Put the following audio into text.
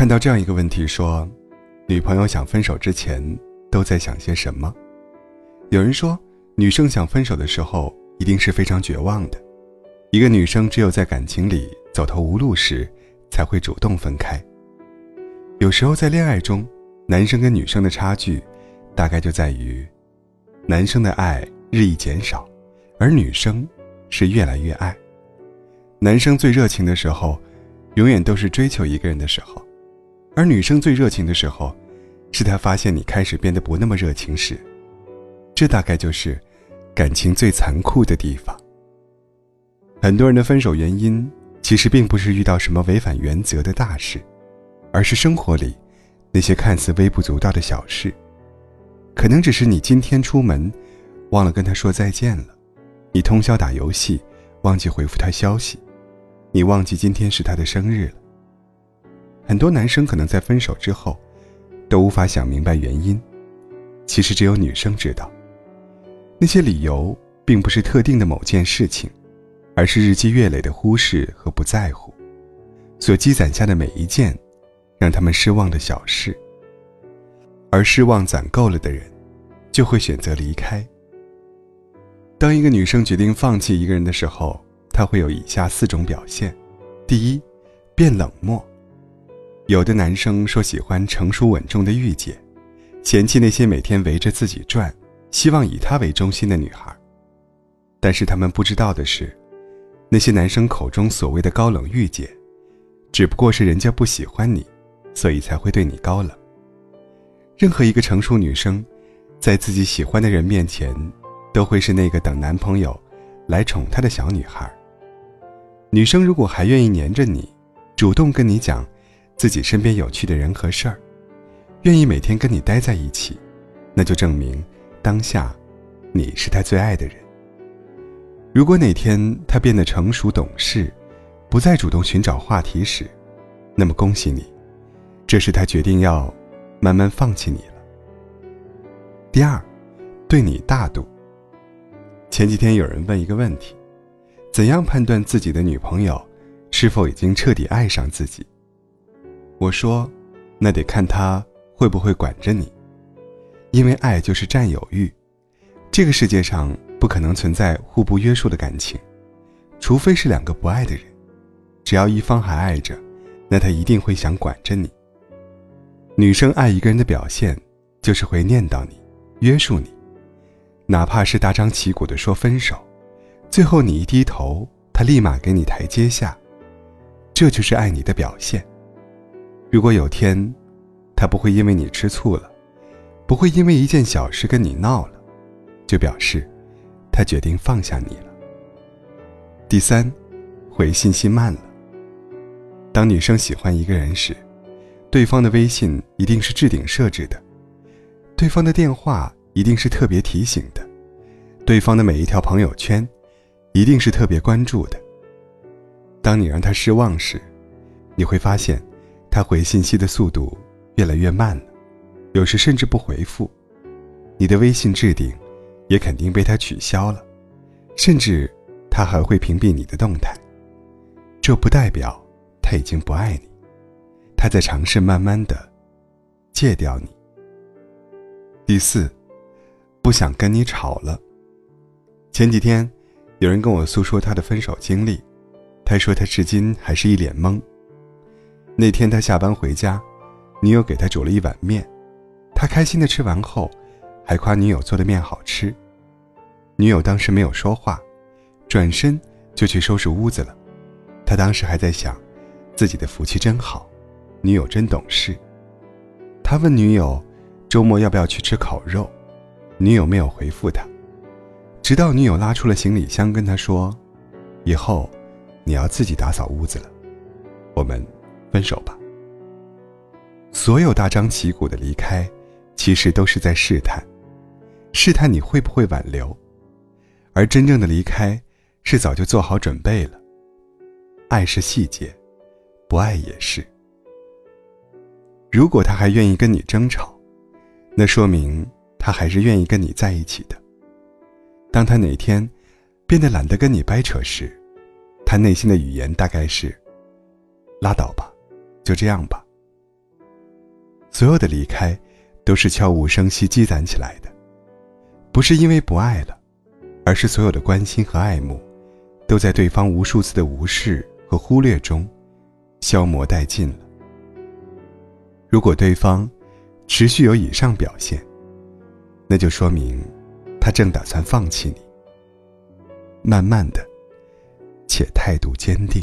看到这样一个问题说，女朋友想分手之前都在想些什么？有人说，女生想分手的时候一定是非常绝望的。一个女生只有在感情里走投无路时，才会主动分开。有时候在恋爱中，男生跟女生的差距，大概就在于，男生的爱日益减少，而女生是越来越爱。男生最热情的时候，永远都是追求一个人的时候。而女生最热情的时候，是她发现你开始变得不那么热情时。这大概就是感情最残酷的地方。很多人的分手原因，其实并不是遇到什么违反原则的大事，而是生活里那些看似微不足道的小事。可能只是你今天出门忘了跟他说再见了，你通宵打游戏忘记回复他消息，你忘记今天是他的生日了。很多男生可能在分手之后，都无法想明白原因。其实只有女生知道。那些理由并不是特定的某件事情，而是日积月累的忽视和不在乎，所积攒下的每一件让他们失望的小事。而失望攒够了的人，就会选择离开。当一个女生决定放弃一个人的时候，她会有以下四种表现：第一，变冷漠。有的男生说喜欢成熟稳重的御姐，嫌弃那些每天围着自己转、希望以他为中心的女孩。但是他们不知道的是，那些男生口中所谓的高冷御姐，只不过是人家不喜欢你，所以才会对你高冷。任何一个成熟女生，在自己喜欢的人面前，都会是那个等男朋友来宠她的小女孩。女生如果还愿意黏着你，主动跟你讲。自己身边有趣的人和事儿，愿意每天跟你待在一起，那就证明当下你是他最爱的人。如果哪天他变得成熟懂事，不再主动寻找话题时，那么恭喜你，这是他决定要慢慢放弃你了。第二，对你大度。前几天有人问一个问题：怎样判断自己的女朋友是否已经彻底爱上自己？我说，那得看他会不会管着你，因为爱就是占有欲，这个世界上不可能存在互不约束的感情，除非是两个不爱的人，只要一方还爱着，那他一定会想管着你。女生爱一个人的表现，就是会念叨你，约束你，哪怕是大张旗鼓的说分手，最后你一低头，他立马给你台阶下，这就是爱你的表现。如果有天，他不会因为你吃醋了，不会因为一件小事跟你闹了，就表示他决定放下你了。第三，回信息慢了。当女生喜欢一个人时，对方的微信一定是置顶设置的，对方的电话一定是特别提醒的，对方的每一条朋友圈一定是特别关注的。当你让他失望时，你会发现。他回信息的速度越来越慢了，有时甚至不回复。你的微信置顶也肯定被他取消了，甚至他还会屏蔽你的动态。这不代表他已经不爱你，他在尝试慢慢的戒掉你。第四，不想跟你吵了。前几天，有人跟我诉说他的分手经历，他说他至今还是一脸懵。那天他下班回家，女友给他煮了一碗面，他开心的吃完后，还夸女友做的面好吃。女友当时没有说话，转身就去收拾屋子了。他当时还在想，自己的福气真好，女友真懂事。他问女友，周末要不要去吃烤肉？女友没有回复他，直到女友拉出了行李箱跟他说：“以后，你要自己打扫屋子了。”我们。分手吧。所有大张旗鼓的离开，其实都是在试探，试探你会不会挽留，而真正的离开，是早就做好准备了。爱是细节，不爱也是。如果他还愿意跟你争吵，那说明他还是愿意跟你在一起的。当他哪天变得懒得跟你掰扯时，他内心的语言大概是：拉倒吧。就这样吧，所有的离开，都是悄无声息积攒起来的，不是因为不爱了，而是所有的关心和爱慕，都在对方无数次的无视和忽略中，消磨殆尽了。如果对方持续有以上表现，那就说明他正打算放弃你。慢慢的，且态度坚定。